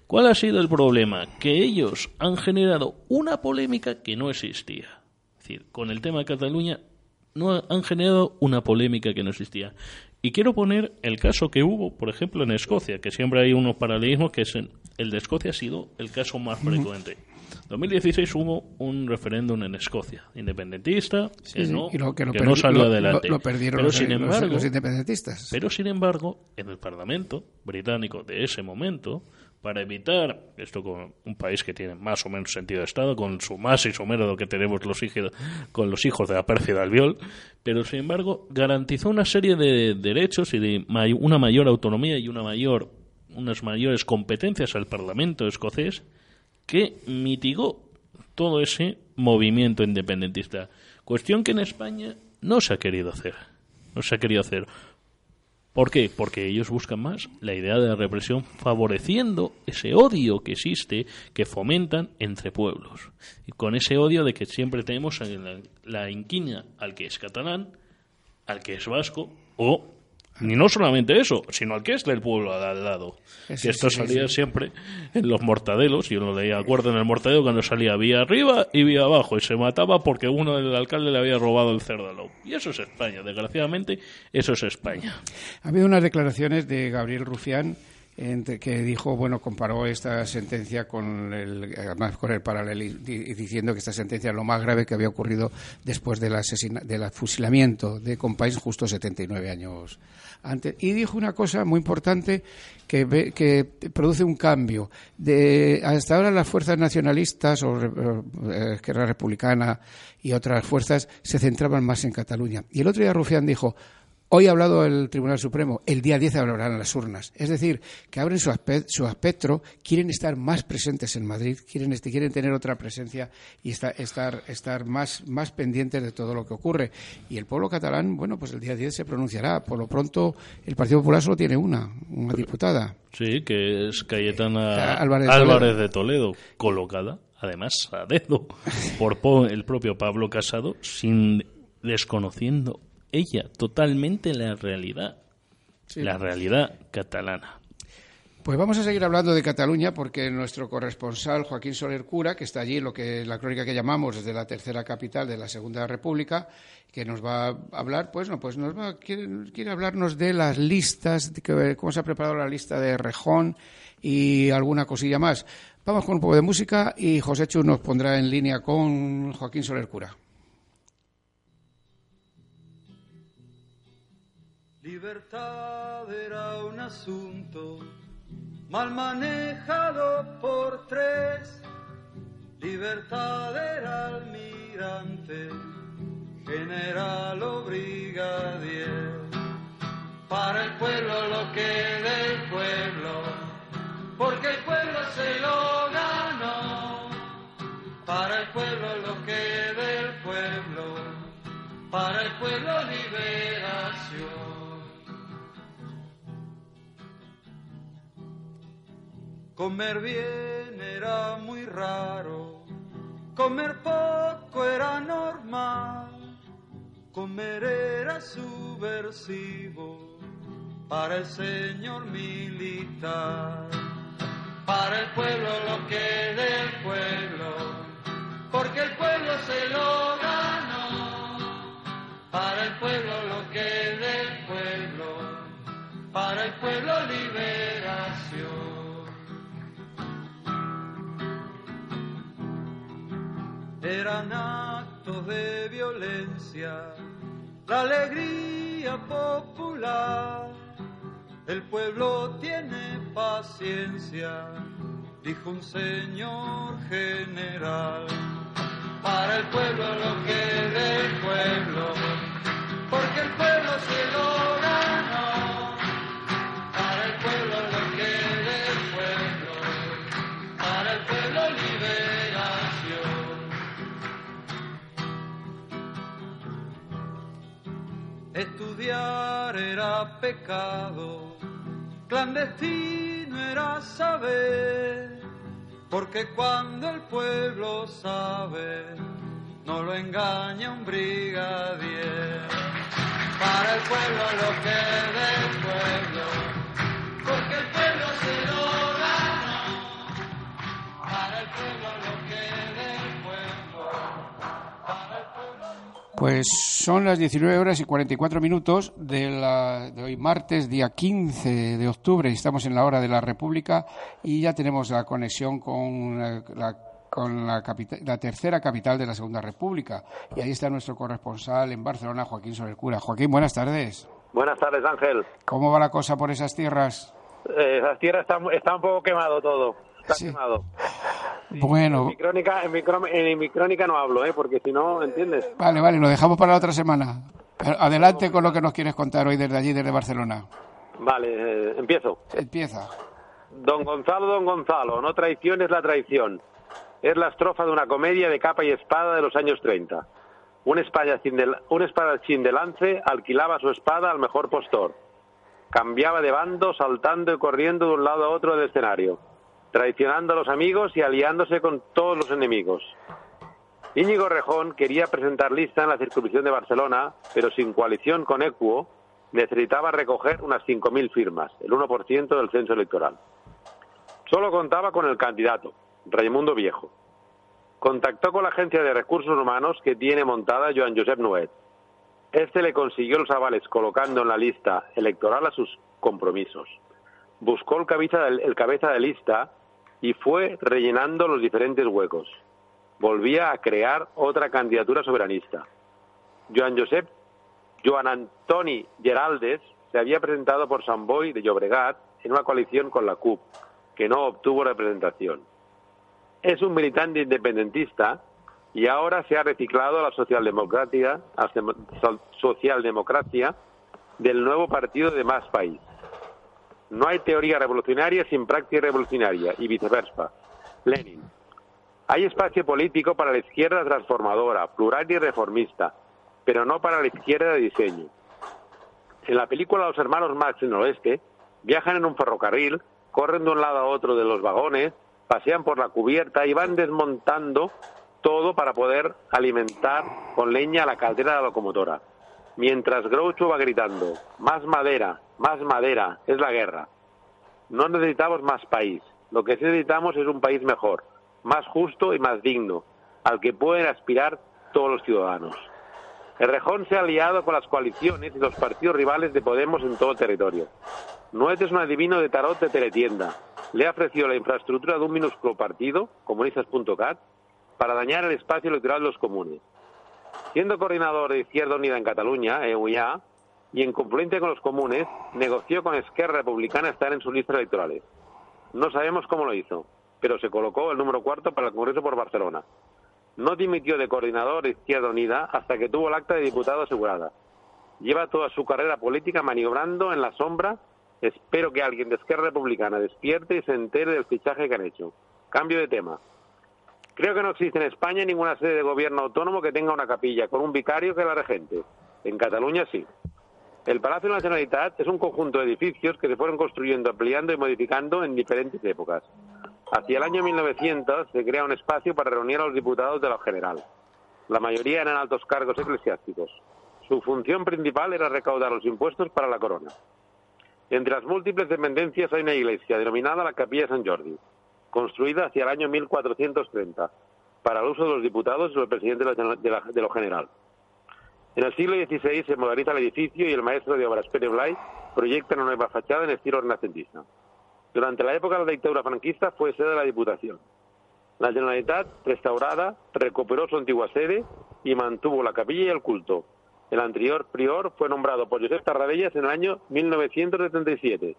¿Cuál ha sido el problema? Que ellos han generado una polémica que no existía. Es decir, con el tema de Cataluña no han generado una polémica que no existía. Y quiero poner el caso que hubo, por ejemplo, en Escocia, que siempre hay unos paralelismos, que es el de Escocia ha sido el caso más frecuente. En 2016 hubo un referéndum en Escocia, independentista, sí, que, no, y lo, que, lo que no salió lo, adelante. Lo perdieron pero los, sin embargo, los, independentistas. Pero sin embargo, en el Parlamento británico de ese momento, para evitar esto con un país que tiene más o menos sentido de Estado, con su más y su menos que tenemos los hijos, con los hijos de la pérfida albiol, pero sin embargo garantizó una serie de derechos y de una mayor autonomía y una mayor, unas mayores competencias al Parlamento escocés que mitigó todo ese movimiento independentista. Cuestión que en España no se ha querido hacer. No se ha querido hacer. ¿Por qué? Porque ellos buscan más la idea de la represión favoreciendo ese odio que existe, que fomentan entre pueblos. Y con ese odio de que siempre tenemos la, la inquina al que es catalán, al que es vasco o ni no solamente eso, sino al que es del pueblo al lado. Que esto sí, salía sí. siempre en los mortadelos, yo lo leía, acuerdo en el mortadelo cuando salía vía arriba y vía abajo, y se mataba porque uno del alcalde le había robado el cerdo al. Y eso es España, desgraciadamente, eso es España. Ha habido unas declaraciones de Gabriel Rufián entre, que dijo, bueno, comparó esta sentencia con el, además con el paralelo, diciendo que esta sentencia es lo más grave que había ocurrido después del, asesina, del fusilamiento de Compáis justo 79 años antes. Y dijo una cosa muy importante que, ve, que produce un cambio. De, hasta ahora las fuerzas nacionalistas o eh, Esquerra Republicana y otras fuerzas se centraban más en Cataluña. Y el otro día Rufián dijo, Hoy ha hablado el Tribunal Supremo, el día 10 hablarán las urnas. Es decir, que abren su, espectro, quieren estar más presentes en Madrid, quieren, este, quieren tener otra presencia y estar, estar más, más pendientes de todo lo que ocurre. Y el pueblo catalán, bueno, pues el día 10 se pronunciará. Por lo pronto, el Partido Popular solo tiene una, una diputada. Sí, que es Cayetana Eh, Álvarez de Álvarez Toledo. de Toledo, colocada, además, a dedo, por po- el propio Pablo Casado, sin desconociendo ella totalmente la realidad, Sí. la realidad catalana. Pues vamos a seguir hablando de Cataluña porque nuestro corresponsal Joaquín Soler Cura, que está allí, lo que la crónica que llamamos desde la tercera capital de la Segunda República, que nos va a hablar, pues no, pues nos va quiere, quiere hablarnos de las listas, de que, cómo se ha preparado la lista de Rejón y alguna cosilla más. Vamos con un poco de música y José Chu nos pondrá en línea con Joaquín Soler Cura. Libertad era un asunto mal manejado por tres. Libertad era almirante, general o brigadier. Para el pueblo lo que del pueblo, porque el pueblo se lo ganó. Para el pueblo lo que del pueblo, para el pueblo liberación. Comer bien era muy raro, comer poco era normal, comer era subversivo para el señor militar. Para el pueblo lo que del pueblo, la alegría popular. El pueblo tiene paciencia, dijo un señor general. Para el pueblo lo que del pueblo, Era pecado, clandestino era saber, porque cuando el pueblo sabe, no lo engaña un brigadier. Para el pueblo lo que del pueblo, Pues son las 19 horas y 44 minutos de, la, de hoy martes, día 15 de octubre. Estamos en la hora de la República y ya tenemos la conexión con la, la- con la, tercera capital de la Segunda República. Y ahí está nuestro corresponsal en Barcelona, Joaquín Soler Cura. Joaquín, buenas tardes. Buenas tardes, Ángel. ¿Cómo va la cosa por esas tierras? Eh, la tierra está, está un poco quemado todo. Está Sí. quemado. En Bueno, mi, crónica, en, mi, en mi crónica no hablo, ¿eh? porque si no, ¿entiendes? vale, vale, lo dejamos para la otra semana. Adelante con lo que nos quieres contar hoy desde allí, desde Barcelona. Vale, eh, empiezo. Empieza. Don Gonzalo, don Gonzalo, no traición es la traición. Es la estrofa de una comedia de capa y espada de los años 30. Un espadachín de, un espadachín de lance alquilaba su espada al mejor postor. Cambiaba de bando saltando y corriendo de un lado a otro del escenario, traicionando a los amigos y aliándose con todos los enemigos. Íñigo Rejón quería presentar lista en la circunscripción de Barcelona, pero sin coalición con Equo, necesitaba recoger unas 5.000 firmas, el 1% del censo electoral. Solo contaba con el candidato, Raimundo Viejo. Contactó con la agencia de recursos humanos que tiene montada Joan Josep Nuet. Este le consiguió los avales colocando en la lista electoral a sus compromisos. Buscó el cabeza, del- el cabeza de lista y fue rellenando los diferentes huecos. Volvía a crear otra candidatura soberanista. Joan Josep Joan Antoni Geraldes se había presentado por Sant Boi de Llobregat en una coalición con la CUP, que no obtuvo representación. Es un militante independentista y ahora se ha reciclado a la socialdemocracia, a la socialdemocracia del nuevo partido de Más País. No hay teoría revolucionaria sin práctica revolucionaria y viceversa. Lenin. Hay espacio político para la izquierda transformadora, plural y reformista, pero no para la izquierda de diseño. En la película Los hermanos Marx en el oeste viajan en un ferrocarril, corren de un lado a otro de los vagones, pasean por la cubierta y van desmontando todo para poder alimentar con leña la caldera de la locomotora. Mientras Groucho va gritando, más madera, más madera, es la guerra. No necesitamos más país. Lo que sí necesitamos es un país mejor, más justo y más digno, al que pueden aspirar todos los ciudadanos. El Rejón se ha aliado con las coaliciones y los partidos rivales de Podemos en todo el territorio. Nuet es un adivino de tarot de teletienda. le ha ofrecido la infraestructura de un minúsculo partido, comunistas.cat, para dañar el espacio electoral de los comunes. Siendo coordinador de Izquierda Unida en Cataluña, EUIA, y en confluencia con los comunes, negoció con Esquerra Republicana estar en sus listas electorales. No sabemos cómo lo hizo, pero se colocó el número cuarto para el Congreso por Barcelona. No dimitió de coordinador de Izquierda Unida hasta que tuvo el acta de diputado asegurada. Lleva toda su carrera política maniobrando en la sombra. Espero que alguien de Esquerra Republicana despierte y se entere del fichaje que han hecho. Cambio de tema. Creo que no existe en España ninguna sede de gobierno autónomo que tenga una capilla con un vicario que la regente. En Cataluña sí. El Palacio de es un conjunto de edificios que se fueron construyendo, ampliando y modificando en diferentes épocas. Hacia el año 1900 se crea un espacio para reunir a los diputados de la General. La mayoría eran altos cargos eclesiásticos. Su función principal era recaudar los impuestos para la corona. Entre las múltiples dependencias hay una iglesia denominada la Capilla San Jordi, construida hacia el año 1430, para el uso de los diputados y los presidentes de, la, de, lo general. En el siglo XVI se moderniza el edificio y el maestro de obras Pérez Blay proyecta una nueva fachada en estilo renacentista. Durante la época de la dictadura franquista fue sede de la Diputación. La Generalitat, restaurada, recuperó su antigua sede y mantuvo la capilla y el culto. El anterior prior fue nombrado por Josep Tarradellas en el año 1977.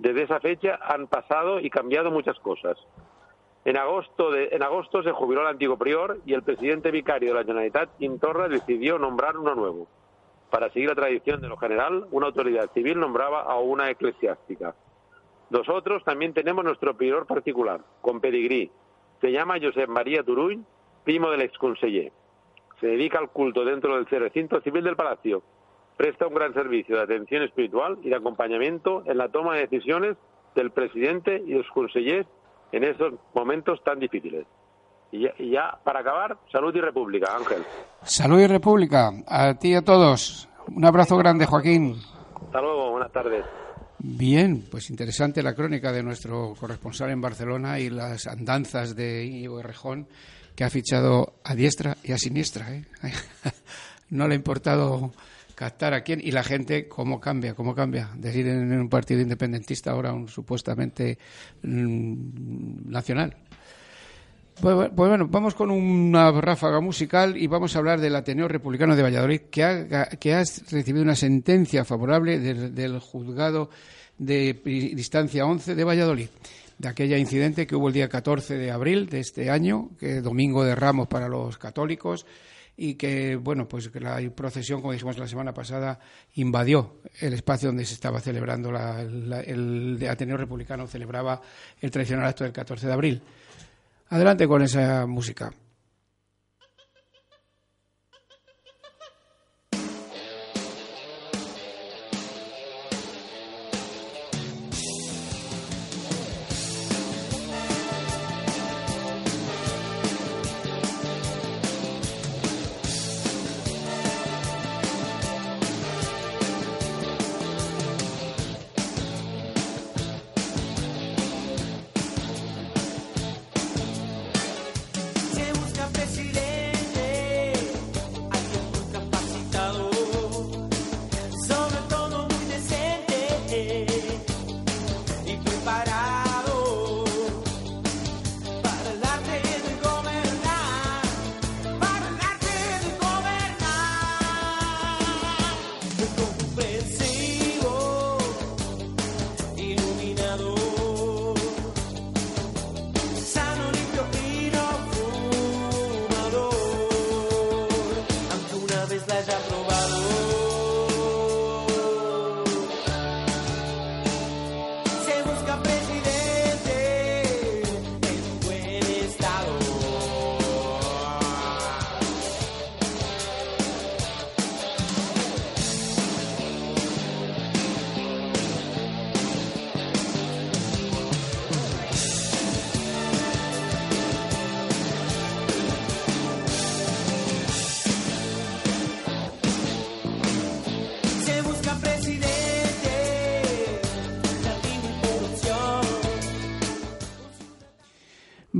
Desde esa fecha han pasado y cambiado muchas cosas. En agosto, se jubiló el antiguo prior y el presidente vicario de la Generalitat, Quintorra, decidió nombrar uno nuevo. Para seguir la tradición de lo general, una autoridad civil nombraba a una eclesiástica. Nosotros también tenemos nuestro prior particular, con pedigrí. Se llama Josep María Turull, primo del exconseller. Se dedica al culto dentro del recinto civil del Palacio. Presta un gran servicio de atención espiritual y de acompañamiento en la toma de decisiones del presidente y de los consellers en esos momentos tan difíciles. Y ya, y ya, para acabar, salud y república, Ángel. Salud y república. A ti y a todos. Un abrazo grande, Joaquín. Hasta luego, buenas tardes. Bien, pues interesante la crónica de nuestro corresponsal en Barcelona y las andanzas de Íñigo Rejón, que ha fichado a diestra y a siniestra. ¿eh? no le ha importado captar a quién y la gente cómo cambia, cómo cambia. Decir en un partido independentista ahora un supuestamente mmm, nacional. Pues, pues, bueno, vamos con una ráfaga musical y vamos a hablar del Ateneo Republicano de Valladolid, que ha, que ha recibido una sentencia favorable del, del juzgado de distancia 11 de Valladolid, de aquella incidente que hubo el día 14 de abril de este año, que es domingo de Ramos para los católicos, y que, bueno, pues la procesión, como dijimos la semana pasada, invadió el espacio donde se estaba celebrando la, el Ateneo Republicano, celebraba el tradicional acto del 14 de abril. Adelante con esa música.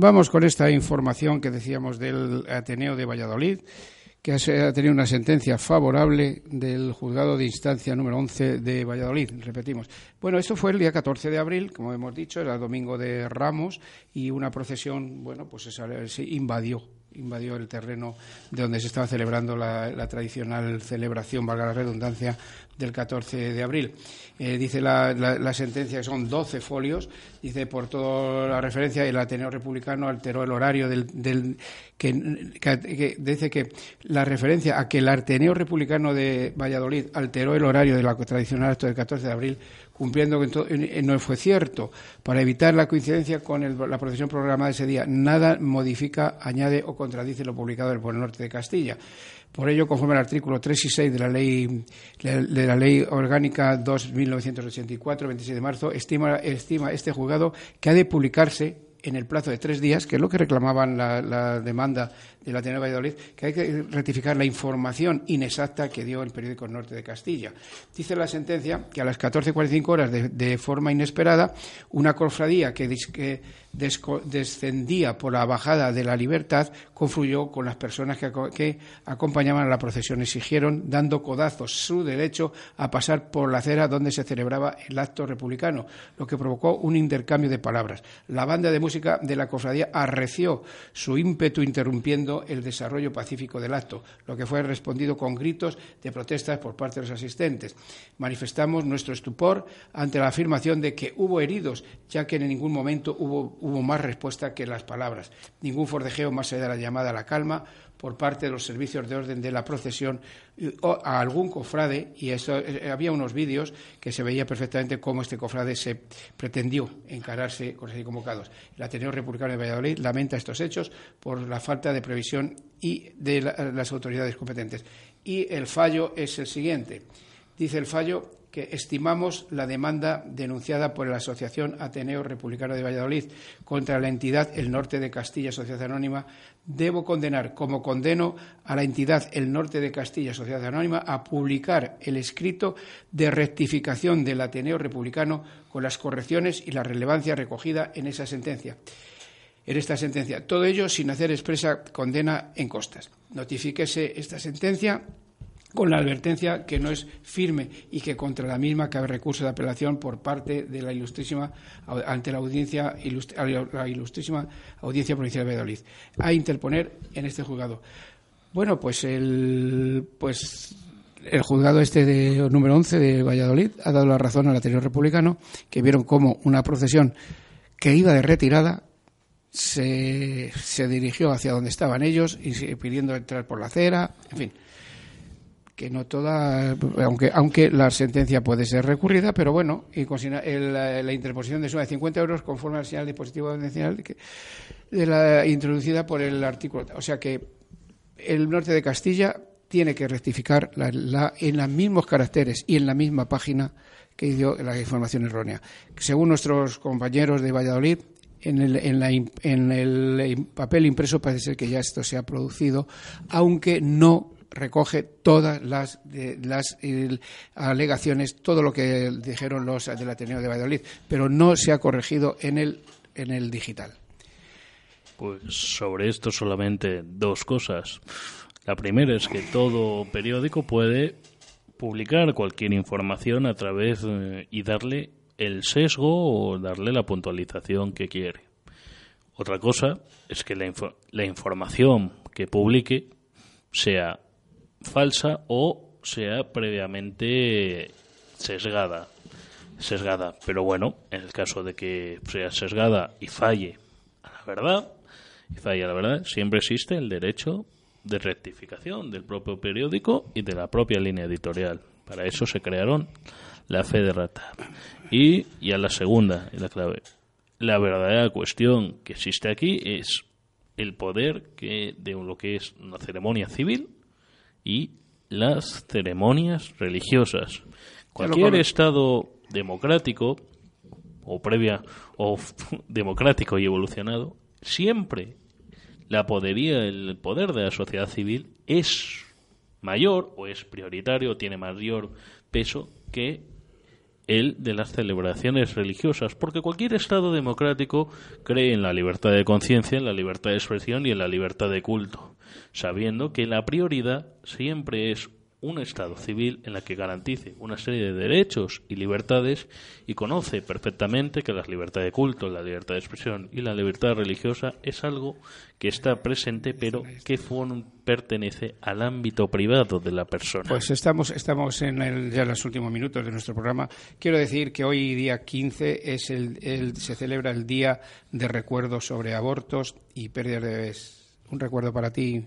Vamos con esta información que decíamos del Ateneo de Valladolid, que ha tenido una sentencia favorable del juzgado de instancia número 11 de Valladolid, repetimos. Bueno, esto fue el día 14 de abril, como hemos dicho, era el domingo de Ramos y una procesión, bueno, pues se invadió invadió el terreno de donde se estaba celebrando la, tradicional celebración, valga la redundancia, del 14 de abril. Eh, dice la, sentencia que son 12 folios, dice por toda la referencia, el Ateneo Republicano alteró el horario del. que, dice que la referencia a que el Ateneo Republicano de Valladolid alteró el horario de la tradicional acto del 14 de abril cumpliendo que no fue cierto. Para evitar la coincidencia con la procesión programada ese día, nada modifica, añade o contradice lo publicado por el norte de Castilla. Por ello, conforme al artículo 3 y 6 de la Ley, de la ley Orgánica 2.1984, 26 de marzo, estima, este juzgado que ha de publicarse en el plazo de tres días, que es lo que reclamaban la, demanda de la de Valladolid, que hay que rectificar la información inexacta que dio el periódico Norte de Castilla. Dice la sentencia que a las 14.45 horas, de, forma inesperada, una cofradía que, que descendía por la bajada de la libertad confluyó con las personas que, acompañaban a la procesión. Exigieron, dando codazos, su derecho a pasar por la acera donde se celebraba el acto republicano, lo que provocó un intercambio de palabras. La banda de música de la cofradía arreció su ímpetu interrumpiendo el desarrollo pacífico del acto, lo que fue respondido con gritos de protestas por parte de los asistentes. Manifestamos nuestro estupor ante la afirmación de que hubo heridos, ya que en ningún momento hubo hubo más respuesta que las palabras. Ningún forcejeo más allá de la llamada a la calma por parte de los servicios de orden de la procesión o a algún cofrade, y eso, eh, había unos vídeos que se veía perfectamente cómo este cofrade se pretendió encararse con los convocados. El Ateneo Republicano de Valladolid lamenta estos hechos por la falta de previsión y de las autoridades competentes. Y el fallo es el siguiente. Dice el fallo que estimamos la demanda denunciada por la Asociación Ateneo Republicano de Valladolid contra la entidad El Norte de Castilla Sociedad Anónima, debo condenar, como condeno a la entidad El Norte de Castilla Sociedad Anónima, a publicar el escrito de rectificación del Ateneo Republicano con las correcciones y la relevancia recogida en esa sentencia. En esta sentencia. Todo ello sin hacer expresa condena en costas. Notifíquese esta sentencia con la advertencia que no es firme y que contra la misma cabe recurso de apelación por parte de la ilustrísima ante la audiencia la ilustrísima audiencia provincial de Valladolid a interponer en este juzgado. Bueno, pues el pues el juzgado este de número 11 de Valladolid ha dado la razón al anterior republicano que vieron como una procesión que iba de retirada se, se dirigió hacia donde estaban ellos y pidiendo entrar por la acera, en fin que no toda, aunque, aunque la sentencia puede ser recurrida, pero bueno, y con la, interposición de suma de 50 euros conforme al señal dispositivo de la, introducida por el artículo. O sea que el norte de Castilla tiene que rectificar la, en los mismos caracteres y en la misma página que dio la información errónea. Según nuestros compañeros de Valladolid, en el, en, la, en el papel impreso parece ser que ya esto se ha producido, aunque no recoge todas las, las alegaciones, todo lo que dijeron los del Ateneo de Valladolid, pero no se ha corregido en el, en el digital. Pues sobre esto solamente dos cosas. La primera es que todo periódico puede publicar cualquier información a través eh, y darle el sesgo o darle la puntualización que quiere. Otra cosa es que la, la información que publique sea falsa o sea previamente sesgada. Sesgada. Pero bueno, en el caso de que sea sesgada y falle a la verdad, y falle a la verdad, siempre existe el derecho de rectificación del propio periódico y de la propia línea editorial. Para eso se crearon la fe de rata. Y, y a la segunda, la clave. La verdadera cuestión que existe aquí es el poder que de lo que es una ceremonia civil y las ceremonias religiosas. Cualquier Estado democrático o previa o democrático y evolucionado siempre la podería, el poder de la sociedad civil es mayor o es prioritario, tiene mayor peso que el de las celebraciones religiosas, porque cualquier Estado democrático cree en la libertad de conciencia, en la libertad de expresión y en la libertad de culto, sabiendo que la prioridad siempre es un Estado civil en la que garantice una serie de derechos y libertades y conoce perfectamente que la libertad de culto, la libertad de expresión y la libertad religiosa es algo que está presente pero que pertenece al ámbito privado de la persona. Pues estamos, estamos en el, ya en los últimos minutos de nuestro programa. Quiero decir que hoy día 15 es el, se celebra el Día de Recuerdo sobre Abortos y Pérdidas de Bebés. Un recuerdo para ti,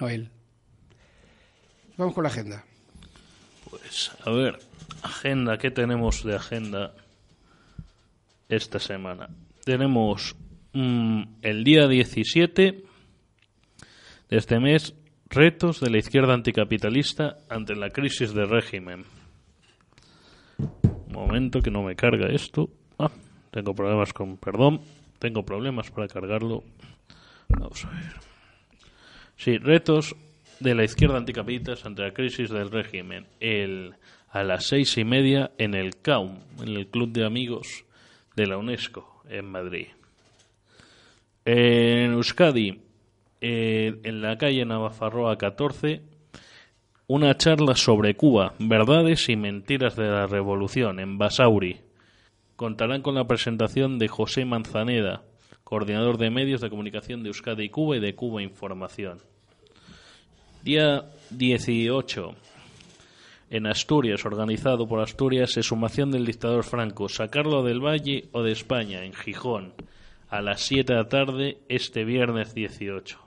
Noel. Vamos con la agenda. Pues a ver, agenda, ¿qué tenemos de agenda esta semana? Tenemos mm, el día 17 de este mes, retos de la izquierda anticapitalista ante la crisis de régimen. Un momento que no me carga esto. Ah, tengo problemas con, perdón, tengo problemas para cargarlo. Vamos a ver. Sí, retos de la izquierda anticapitalista ante la crisis del régimen. El, a las seis y media en el CAUM, en el Club de Amigos de la UNESCO, en Madrid. En Euskadi, eh, en la calle Navafarroa 14, una charla sobre Cuba, verdades y mentiras de la revolución, en Basauri. Contarán con la presentación de José Manzaneda, coordinador de medios de comunicación de Euskadi y Cuba y de Cuba Información. Día 18. En Asturias, organizado por Asturias, exhumación del dictador Franco. Sacarlo del Valle o de España, en Gijón, a las 7 de la tarde, este viernes 18.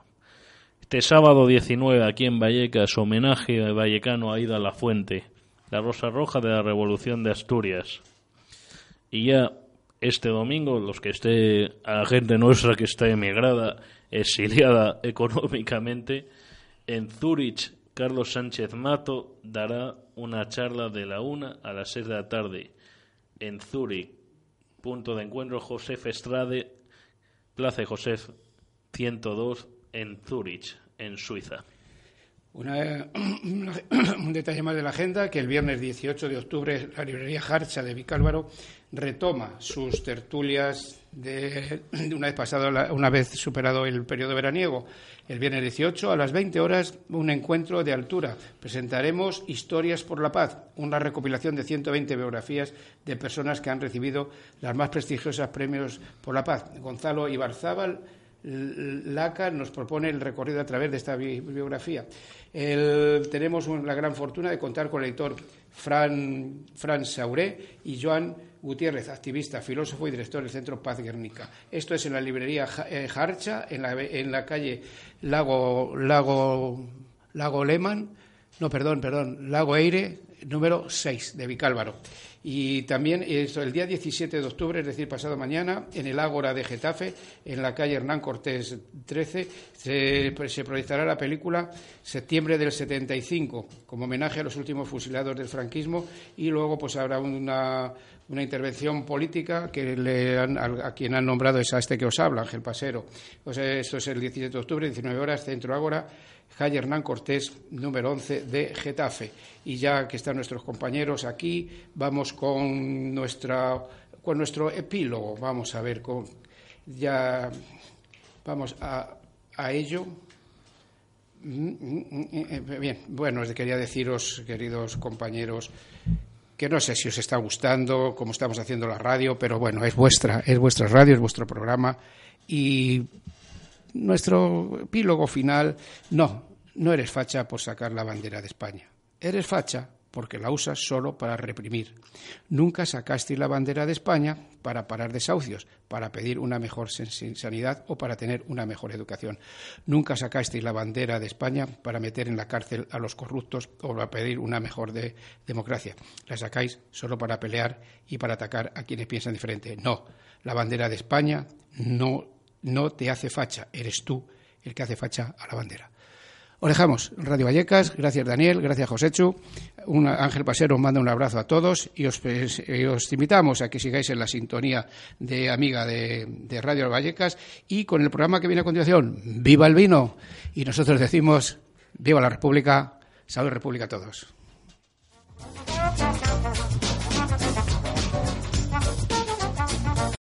Este sábado 19, aquí en Vallecas, homenaje a vallecano a La Fuente, la Rosa Roja de la Revolución de Asturias. Y ya este domingo, los que esté, a la gente nuestra que está emigrada, exiliada económicamente, en Zurich, Carlos Sánchez Mato dará una charla de la una a las seis de la tarde. En Zurich, punto de encuentro Josef Estrade, Plaza de Josef 102 en Zurich, en Suiza. un detalle más de la agenda, que el viernes 18 de octubre la librería Harcha de Vicálvaro retoma sus tertulias de, una vez pasado, una vez superado el periodo veraniego. El viernes 18 a las 20 horas un encuentro de altura. Presentaremos Historias por la Paz, una recopilación de 120 biografías de personas que han recibido las más prestigiosas premios por la paz. Gonzalo Ibarzábal Laca nos propone el recorrido a través de esta biografía. tenemos la gran fortuna de contar con el editor Fran, Fran Sauré y Joan Gutiérrez, activista, filósofo y director del Centro Paz Guernica. Esto es en la librería Jarcha, en la, en la calle Lago, Lago, Lago Lehmann, no, perdón, perdón, Lago Eire, número 6 de Vicálvaro. Y también el día 17 de octubre, es decir, pasado mañana, en el Ágora de Getafe, en la calle Hernán Cortés 13, se, pues, se, proyectará la película Septiembre del 75, como homenaje a los últimos fusilados del franquismo, y luego pues habrá una, una intervención política que le han, a, quien han nombrado es a este que os habla, Ángel Pasero. esto es el 17 de octubre, 19 horas, Centro Ágora, calle Hernán Cortés, número 11 de Getafe. Y ya que están nuestros compañeros aquí, vamos con, nuestra, con nuestro epílogo. Vamos a ver, con, ya vamos a, a ello. Mm, mm, mm, bien, bueno, quería deciros, queridos compañeros, que no sé si os está gustando, cómo estamos haciendo la radio, pero bueno, es vuestra, es vuestra radio, es vuestro programa y nuestro epílogo final, no, no eres facha por sacar la bandera de España. Eres facha porque la usas solo para reprimir. Nunca sacaste la bandera de España para parar desahucios, para pedir una mejor sanidad o para tener una mejor educación. Nunca sacasteis la bandera de España para meter en la cárcel a los corruptos o para pedir una mejor democracia. La sacáis solo para pelear y para atacar a quienes piensan diferente. No, la bandera de España no, no te hace facha, eres tú el que hace facha a la bandera. Os dejamos, Radio Vallecas, gracias Daniel, gracias Josechu, un, Ángel Pasero os manda un abrazo a todos y os, pues, eh, invitamos a que sigáis en la sintonía de amiga de Radio Vallecas y con el programa que viene a continuación, ¡Viva el vino! Y nosotros decimos, ¡Viva la República! Salud República a todos.